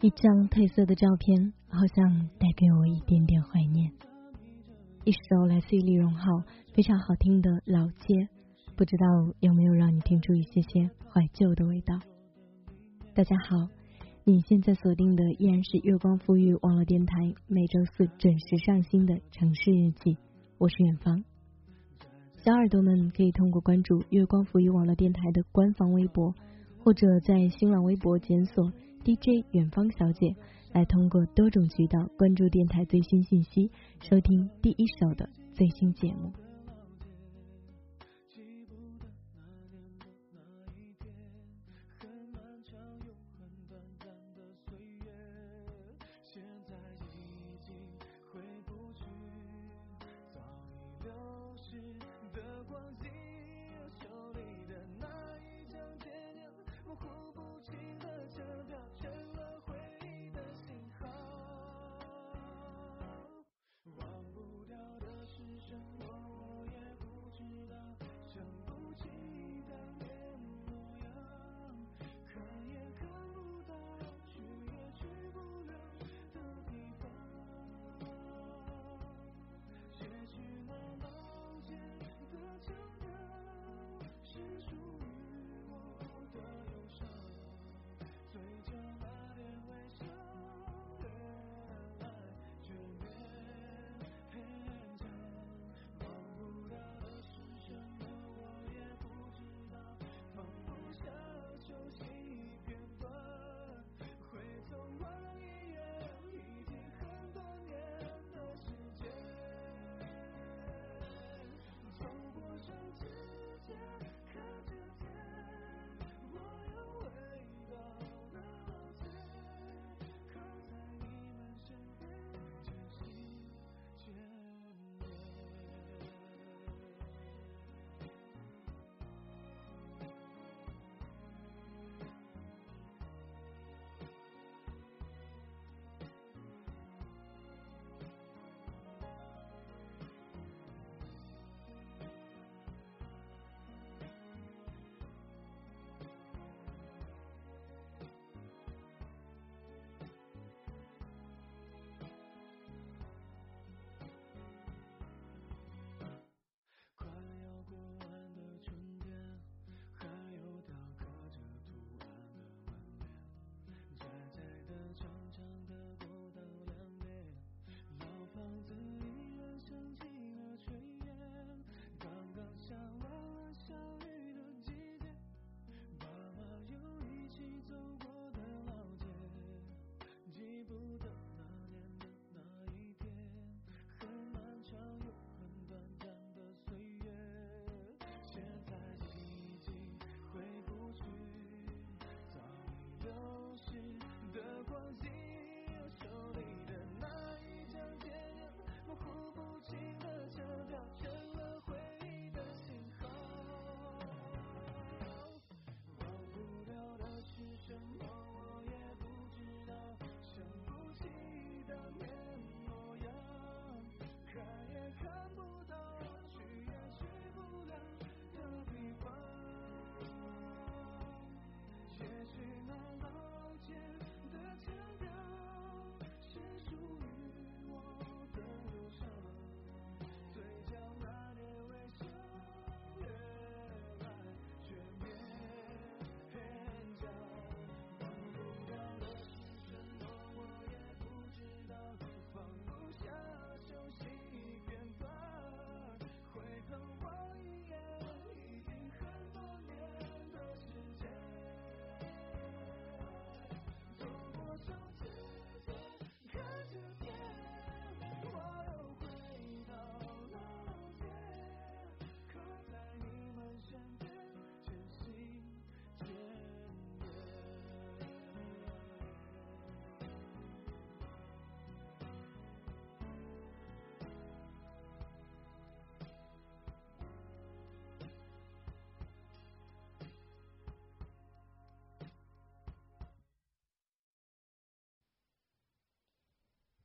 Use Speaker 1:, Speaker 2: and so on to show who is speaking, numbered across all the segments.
Speaker 1: 一张褪色的照片，好像带给我一点点怀念。一首来自于李荣浩非常好听的《老街》，不知道有没有让你听出一些些怀旧的味道？大家好，你现在锁定的依然是月光赋予网络电台每周四准时上新的城市日记，我是远方。小耳朵们可以通过关注月光赋予网络电台的官方微博，或者在新浪微博检索。DJ 远方小姐来通过多种渠道关注电台最新信息，收听第一手的最新节目。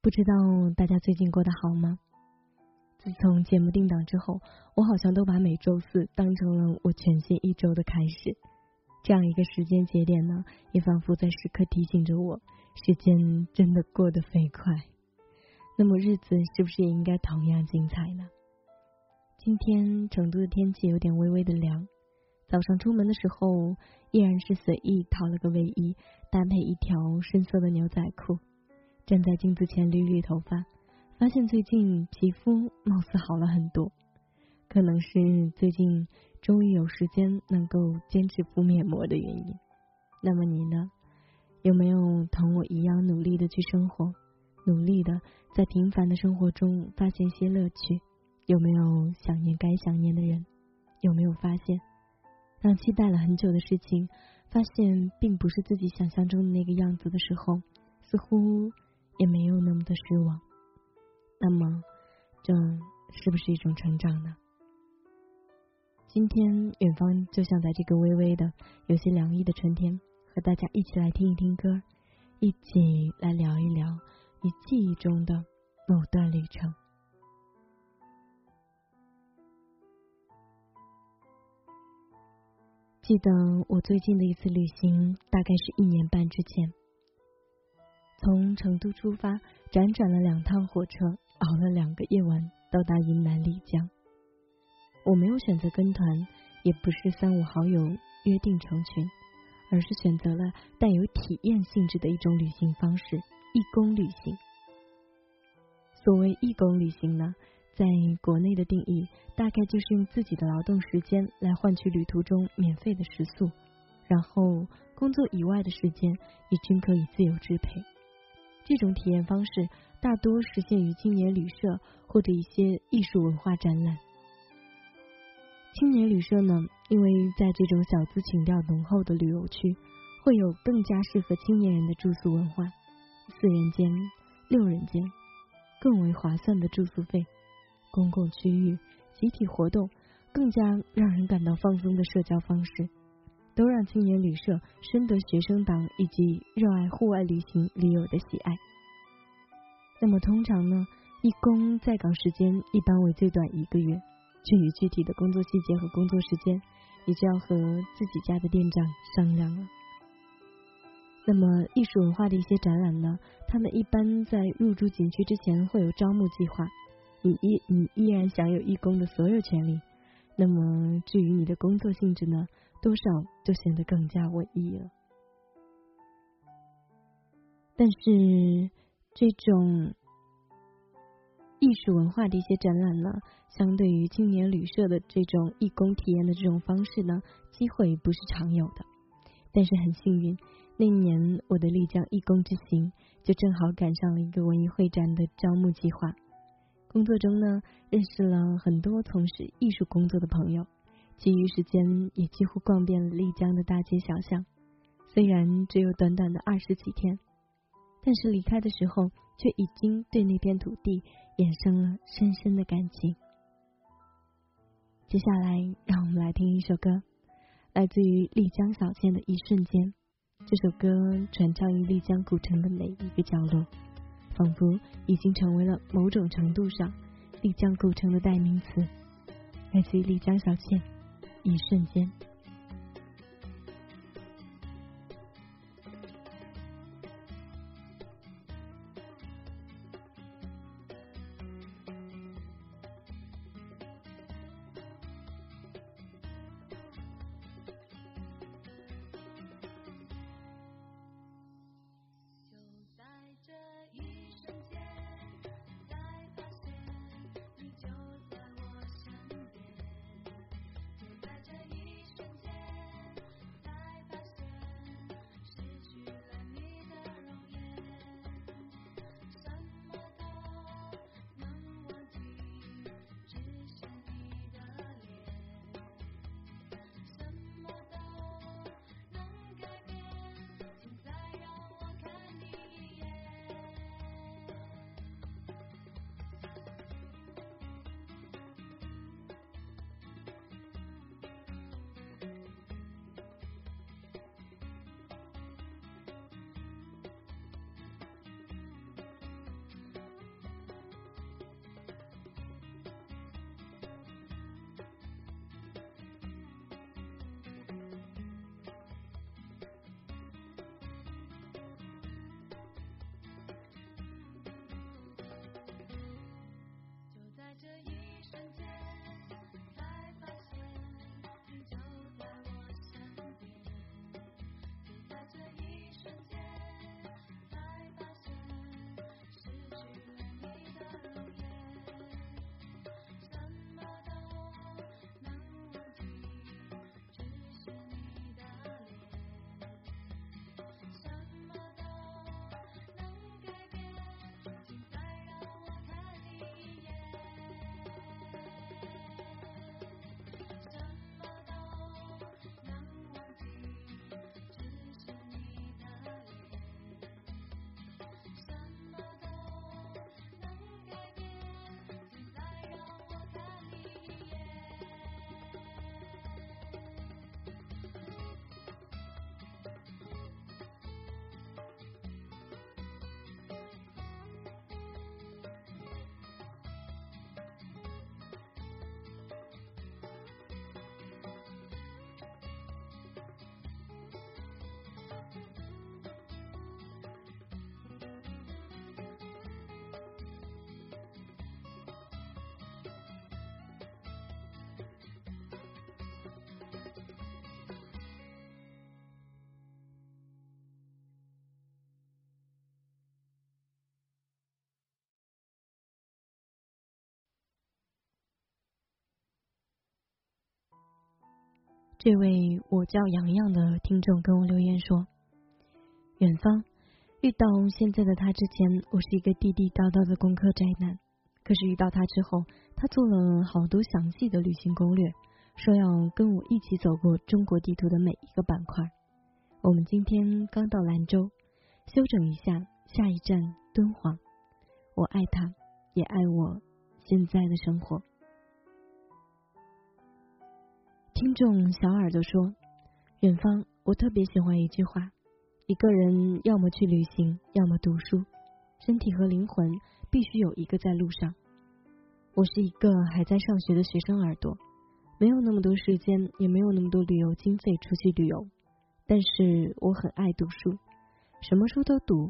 Speaker 1: 不知道大家最近过得好吗？自从节目定档之后，我好像都把每周四当成了我全新一周的开始。这样一个时间节点呢，也仿佛在时刻提醒着我，
Speaker 2: 时间真的过得飞快，那么日子是不是也应该同样精彩呢？今天成都的天气有点微微的凉，早上出门的时候依然是随意套了个卫衣，搭配一条深色的牛仔裤，站在镜子前捋捋头发，发现最近皮肤貌似好了很多，可能是最近终于有时间能够坚持敷面膜的原因。那么你呢？有没有同我一样努力的去生活，努力的在平凡的生活中发现些乐趣？有没有想念该想念的人？有没有发现，当期待了很久的事情，发现并不是自己想象中的那个样子的时候，似乎也没有那么的失望？那么，这是不是一种成长呢？今天，远方就像在这个微微的、有些凉意的春天。和大家一起来听一听歌，一起来聊一聊你记忆中的某段旅程。记得我最近的一次旅行，大概是一年半之前，从成都出发，辗转了两趟火车，熬了两个夜晚，到达云南丽江。我没有选择跟团，也不是三五好友约定成群。而是选择了带有体验性质的一种旅行方式——义工旅行。所谓义工旅行呢，在国内的定义，大概就是用自己的劳动时间来换取旅途中免费的食宿，然后工作以外的时间也均可以自由支配。这种体验方式大多实现于青年旅社或者一些艺术文化展览。青年旅社呢，因为在这种小资情调浓厚的旅游区，会有更加适合青年人的住宿文化，四人间、六人间，更为划算的住宿费，公共区域、集体活动，更加让人感到放松的社交方式，都让青年旅社深得学生党以及热爱户外旅行驴友的喜爱。那么通常呢，义工在岗时间一般为最短一个月。至于具体的工作细节和工作时间，你就要和自己家的店长商量了。那么，艺术文化的一些展览呢？他们一般在入驻景区之前会有招募计划，你依你依然享有义工的所有权利。那么，至于你的工作性质呢，多少就显得更加文艺了。但是，这种。艺术文化的一些展览呢，相对于青年旅社的这种义工体验的这种方式呢，机会不是常有的。但是很幸运，那年我的丽江义工之行就正好赶上了一个文艺会展的招募计划。工作中呢，认识了很多从事艺术工作的朋友，其余时间也几乎逛遍了丽江的大街小巷。虽然只有短短的二十几天。但是离开的时候，却已经对那片土地衍生了深深的感情。接下来，让我们来听一首歌，来自于丽江小倩的《一瞬间》。这首歌传唱于丽江古城的每一个角落，仿佛已经成为了某种程度上丽江古城的代名词。来自于丽江小倩，《一瞬间》。这位我叫洋洋的听众跟我留言说：“远方遇到现在的他之前，我是一个地地道道的工科宅男。可是遇到他之后，他做了好多详细的旅行攻略，说要跟我一起走过中国地图的每一个板块。我们今天刚到兰州，休整一下，下一站敦煌。我爱他，也爱我现在的生活。”听众小耳朵说：“远方，我特别喜欢一句话，一个人要么去旅行，要么读书，身体和灵魂必须有一个在路上。我是一个还在上学的学生耳朵，没有那么多时间，也没有那么多旅游经费出去旅游，但是我很爱读书，什么书都读。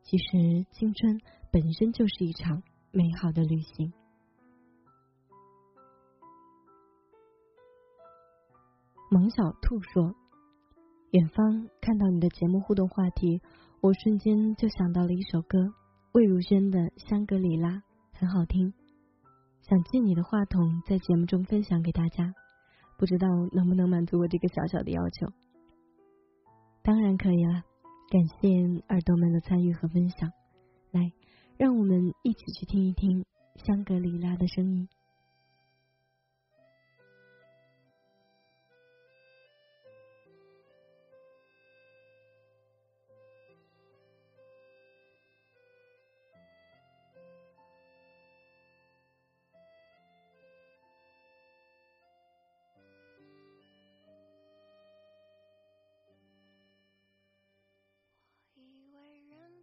Speaker 2: 其实青春本身就是一场美好的旅行。”萌小兔说：“远方看到你的节目互动话题，我瞬间就想到了一首歌，魏如萱的《香格里拉》，很好听，想借你的话筒在节目中分享给大家，不知道能不能满足我这个小小的要求？当然可以了，感谢耳朵们的参与和分享。来，让我们一起去听一听香格里拉的声音。”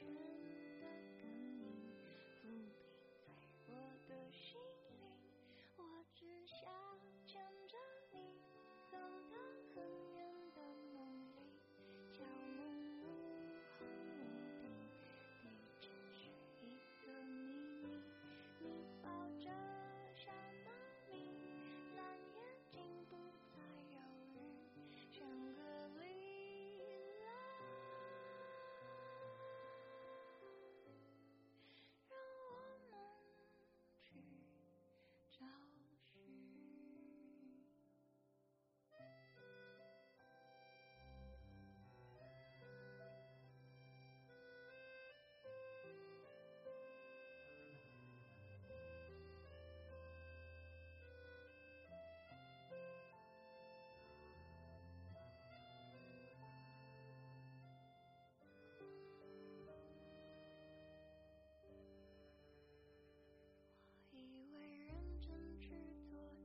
Speaker 3: 和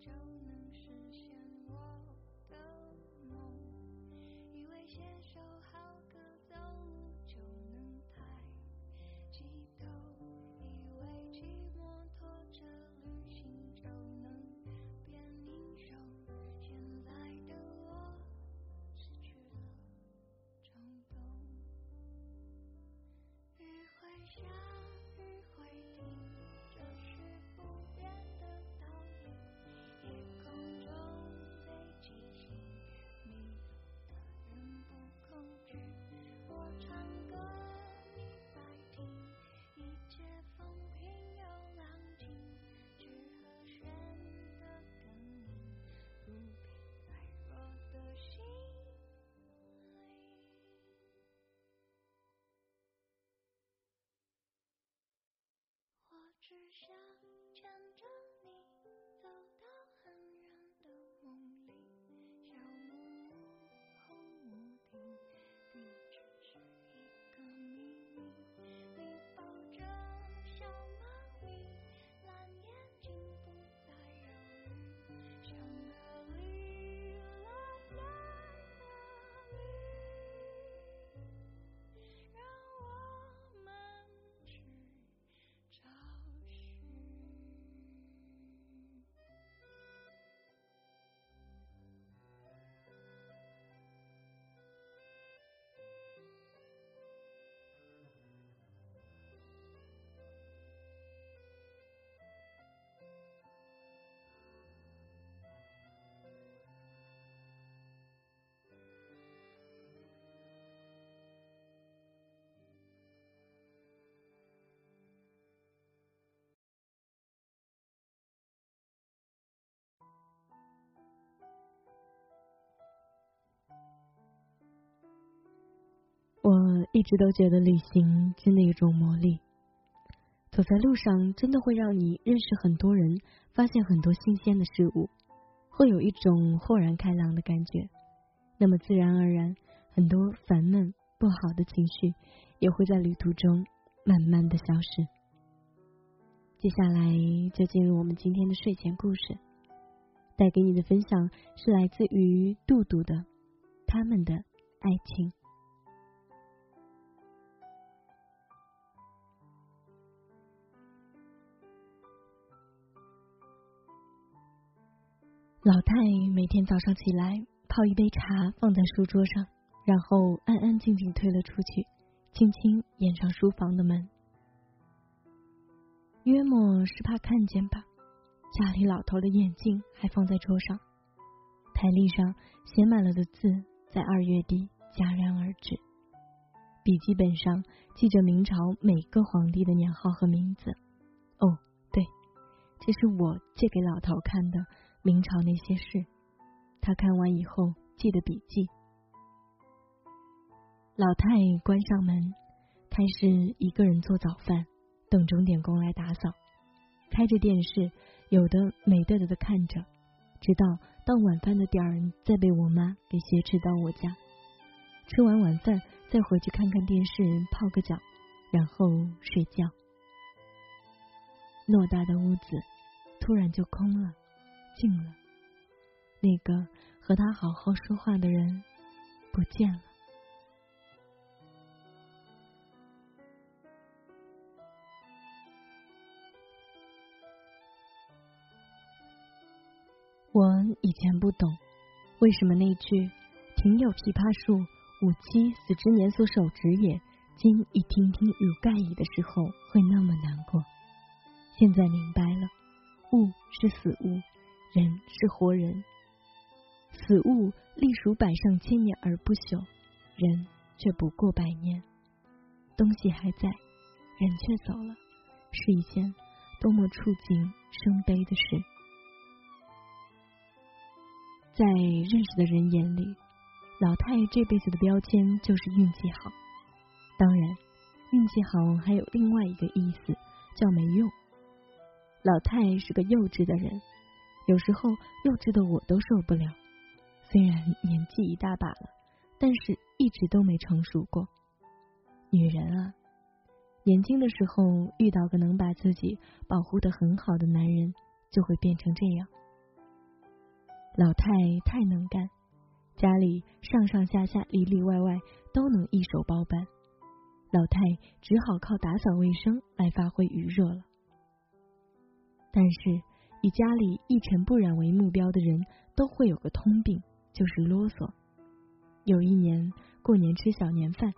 Speaker 3: 就能实现我的梦。以为写首好歌走路就能抬起头以为骑摩托车旅行就能变英雄。现在的我失去了冲动。雨会下只想牵着你走到很远的梦里，小木屋后屋顶，地址是一个秘密。你抱着小。
Speaker 2: 一直都觉得旅行真的有种魔力，走在路上真的会让你认识很多人，发现很多新鲜的事物，会有一种豁然开朗的感觉。那么自然而然，很多烦闷不好的情绪也会在旅途中慢慢的消失。接下来就进入我们今天的睡前故事，带给你的分享是来自于杜杜的《他们的爱情》。老太每天早上起来泡一杯茶放在书桌上，然后安安静静退了出去，轻轻掩上书房的门。约莫是怕看见吧，家里老头的眼镜还放在桌上，台历上写满了的字在二月底戛然而止，笔记本上记着明朝每个皇帝的年号和名字。哦，对，这是我借给老头看的。明朝那些事，他看完以后记的笔记。老太关上门，开始一个人做早饭，等钟点工来打扫。开着电视，有的美嘚嘚的看着，直到到晚饭的点儿，再被我妈给挟持到我家。吃完晚饭，再回去看看电视，泡个脚，然后睡觉。偌大的屋子突然就空了。静了，那个和他好好说话的人不见了。我以前不懂，为什么那句“庭有枇杷树，吾妻死之年所手植也”，今已听听如盖矣的时候会那么难过。现在明白了，物是死物。人是活人，死物历数百上千年而不朽，人却不过百年。东西还在，人却走了，是一件多么触景生悲的事。在认识的人眼里，老太这辈子的标签就是运气好。当然，运气好还有另外一个意思，叫没用。老太是个幼稚的人。有时候幼稚的我都受不了，虽然年纪一大把了，但是一直都没成熟过。女人啊，年轻的时候遇到个能把自己保护的很好的男人，就会变成这样。老太太能干，家里上上下下里里外外都能一手包办，老太只好靠打扫卫生来发挥余热了。但是。以家里一尘不染为目标的人都会有个通病，就是啰嗦。有一年过年吃小年饭，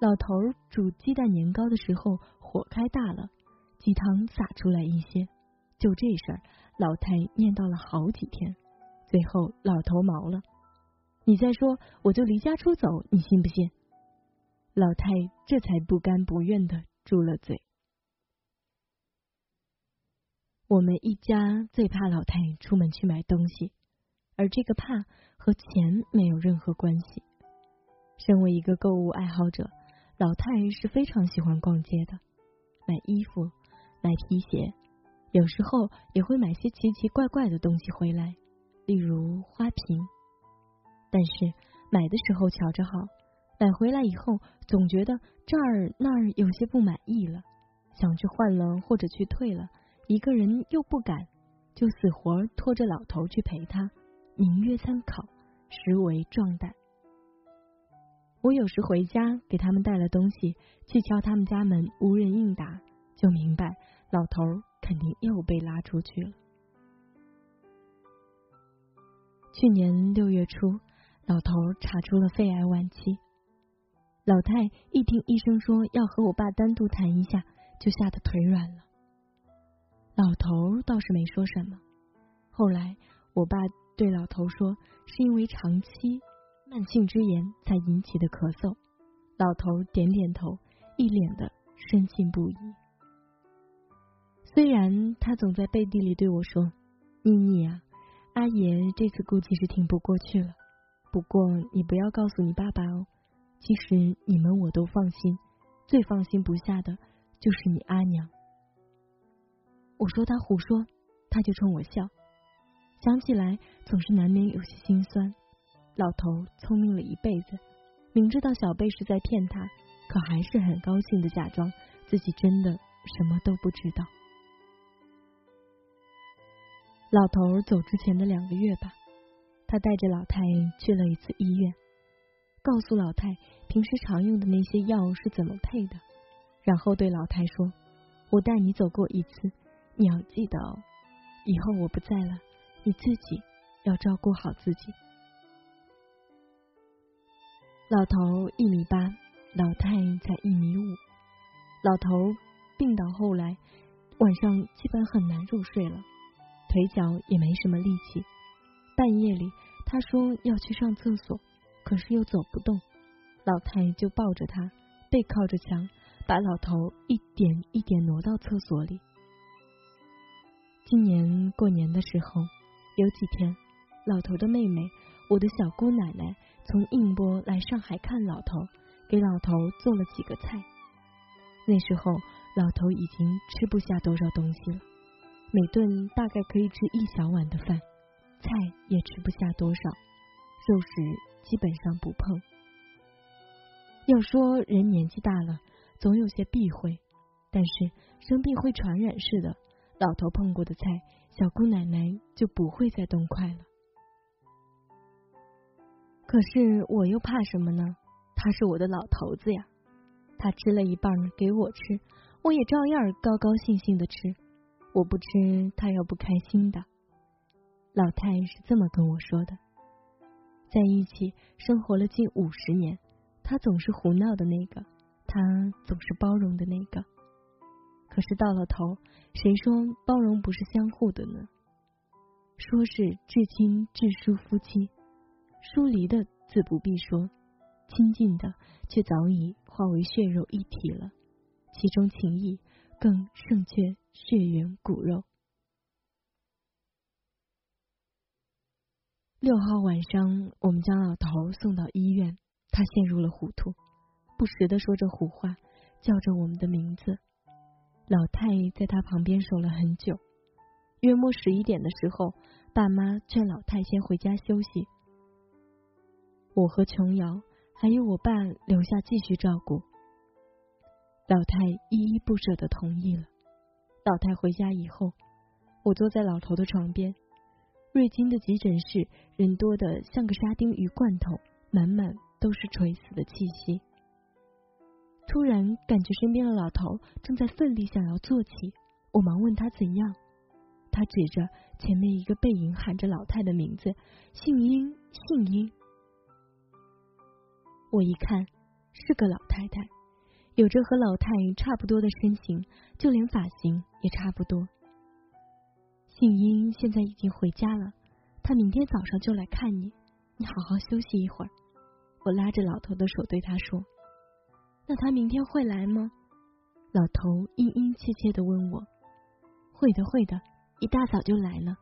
Speaker 2: 老头煮鸡蛋年糕的时候火开大了，鸡汤洒出来一些。就这事儿，老太念叨了好几天，最后老头毛了。你再说，我就离家出走，你信不信？老太这才不甘不愿的住了嘴。我们一家最怕老太出门去买东西，而这个怕和钱没有任何关系。身为一个购物爱好者，老太是非常喜欢逛街的，买衣服、买皮鞋，有时候也会买些奇奇怪怪的东西回来，例如花瓶。但是买的时候瞧着好，买回来以后总觉得这儿那儿有些不满意了，想去换了或者去退了，一个人又不敢，就死活拖着老头去陪他，名曰参考，实为壮胆。我有时回家给他们带了东西，去敲他们家门，无人应答，就明白老头肯定又被拉出去了。去年六月初，老头查出了肺癌晚期。老太一听医生说要和我爸单独谈一下，就吓得腿软了。老头倒是没说什么。后来我爸对老头说，是因为长期。慢性之炎才引起的咳嗽，老头点点头，一脸的深信不疑。虽然他总在背地里对我说：“妮妮啊，阿爷这次估计是挺不过去了。不过你不要告诉你爸爸哦。其实你们我都放心，最放心不下的就是你阿娘。”我说他胡说，他就冲我笑。想起来总是难免有些心酸。老头聪明了一辈子，明知道小贝是在骗他，可还是很高兴的假装自己真的什么都不知道。老头走之前的两个月吧，他带着老太去了一次医院，告诉老太平时常用的那些药是怎么配的，然后对老太说：“我带你走过一次，你要记得哦，以后我不在了，你自己要照顾好自己。”老头一米八，老太才一米五。老头病倒后来，晚上基本很难入睡了，腿脚也没什么力气。半夜里，他说要去上厕所，可是又走不动。老太就抱着他，背靠着墙，把老头一点一点挪到厕所里。今年过年的时候，有几天，老头的妹妹，我的小姑奶奶。从宁波来上海看老头，给老头做了几个菜。那时候老头已经吃不下多少东西了，每顿大概可以吃一小碗的饭，菜也吃不下多少，肉食基本上不碰。要说人年纪大了，总有些避讳，但是生病会传染似的，老头碰过的菜，小姑奶奶就不会再动筷了。可是我又怕什么呢？他是我的老头子呀，他吃了一半给我吃，我也照样高高兴兴的吃。我不吃，他要不开心的。老太是这么跟我说的。在一起生活了近五十年，他总是胡闹的那个，他总是包容的那个。可是到了头，谁说包容不是相互的呢？说是至亲至疏夫妻。疏离的自不必说，亲近的却早已化为血肉一体了，其中情谊更胜却血缘骨肉。六号晚上，我们将老头送到医院，他陷入了糊涂，不时的说着胡话，叫着我们的名字。老太在他旁边守了很久，约莫十一点的时候，爸妈劝老太先回家休息。我和琼瑶还有我爸留下继续照顾，老太依依不舍的同意了。老太回家以后，我坐在老头的床边。瑞金的急诊室人多的像个沙丁鱼罐头，满满都是垂死的气息。突然感觉身边的老头正在奋力想要坐起，我忙问他怎样。他指着前面一个背影喊着老太的名字：“姓殷，姓殷。”我一看，是个老太太，有着和老太差不多的身形，就连发型也差不多。姓英现在已经回家了，他明天早上就来看你，你好好休息一会儿。我拉着老头的手对他说：“那他明天会来吗？”老头殷殷切切的问我：“会的，会的，一大早就来了。”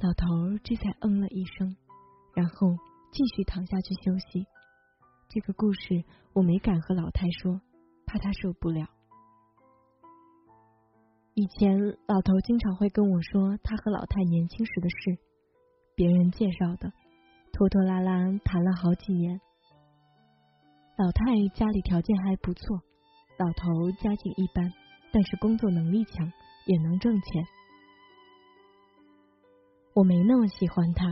Speaker 2: 老头这才嗯了一声，然后。继续躺下去休息。这个故事我没敢和老太说，怕她受不了。以前老头经常会跟我说他和老太年轻时的事，别人介绍的，拖拖拉拉谈了好几年。老太家里条件还不错，老头家境一般，但是工作能力强，也能挣钱。我没那么喜欢他，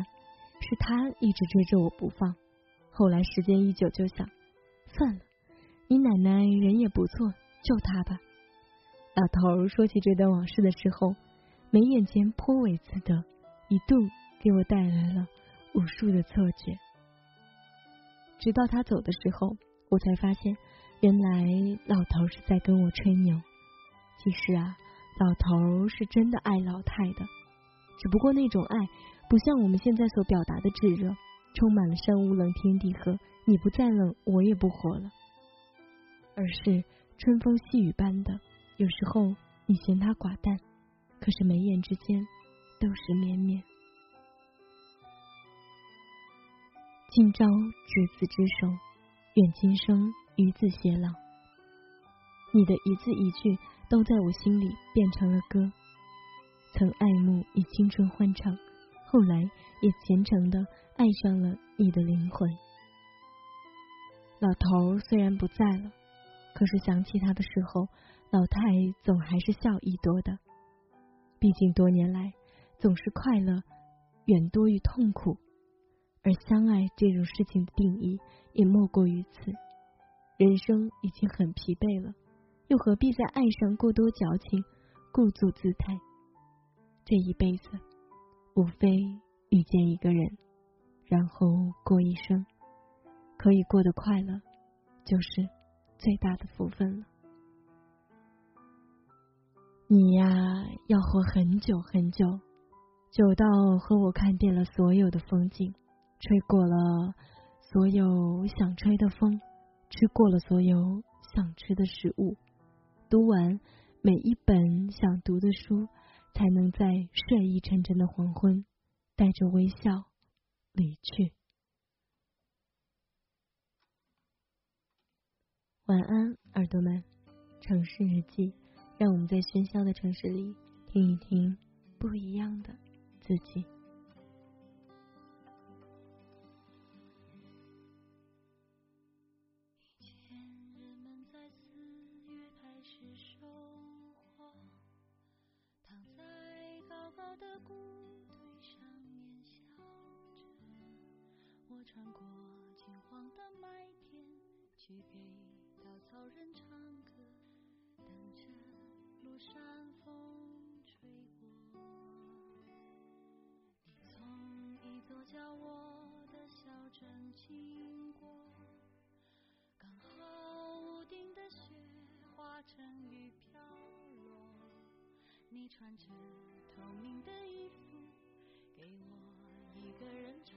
Speaker 2: 是他一直追着我不放。后来时间一久，就想算了，你奶奶人也不错，就他吧。老头说起这段往事的时候，眉眼间颇为自得，一度给我带来了无数的错觉。直到他走的时候。我才发现，原来老头是在跟我吹牛。其实啊，老头是真的爱老太的，只不过那种爱不像我们现在所表达的炙热，充满了山无冷，天地合，你不再冷，我也不活了，而是春风细雨般的。有时候你嫌他寡淡，可是眉眼之间都是绵绵。今朝执子之手。愿今生与子偕老。你的一字一句都在我心里变成了歌。曾爱慕你青春欢畅，后来也虔诚的爱上了你的灵魂。老头虽然不在了，可是想起他的时候，老太总还是笑意多的。毕竟多年来总是快乐远多于痛苦，而相爱这种事情的定义。也莫过于此。人生已经很疲惫了，又何必在爱上过多矫情、故作姿态？这一辈子，无非遇见一个人，然后过一生，可以过得快乐，就是最大的福分了。你呀，要活很久很久，久到和我看遍了所有的风景，吹过了。所有想吹的风，吃过了所有想吃的食物，读完每一本想读的书，才能在睡意沉沉的黄昏，带着微笑离去。晚安，耳朵们。城市日记，让我们在喧嚣的城市里听一听不一样的自己。
Speaker 3: 的谷堆上面笑着，我穿过金黄的麦田，去给稻草人唱歌，等着落山风吹过。你从一座叫我的小镇经过，刚好屋顶的雪化成雨飘落。你穿着透明的衣服，给我一个人唱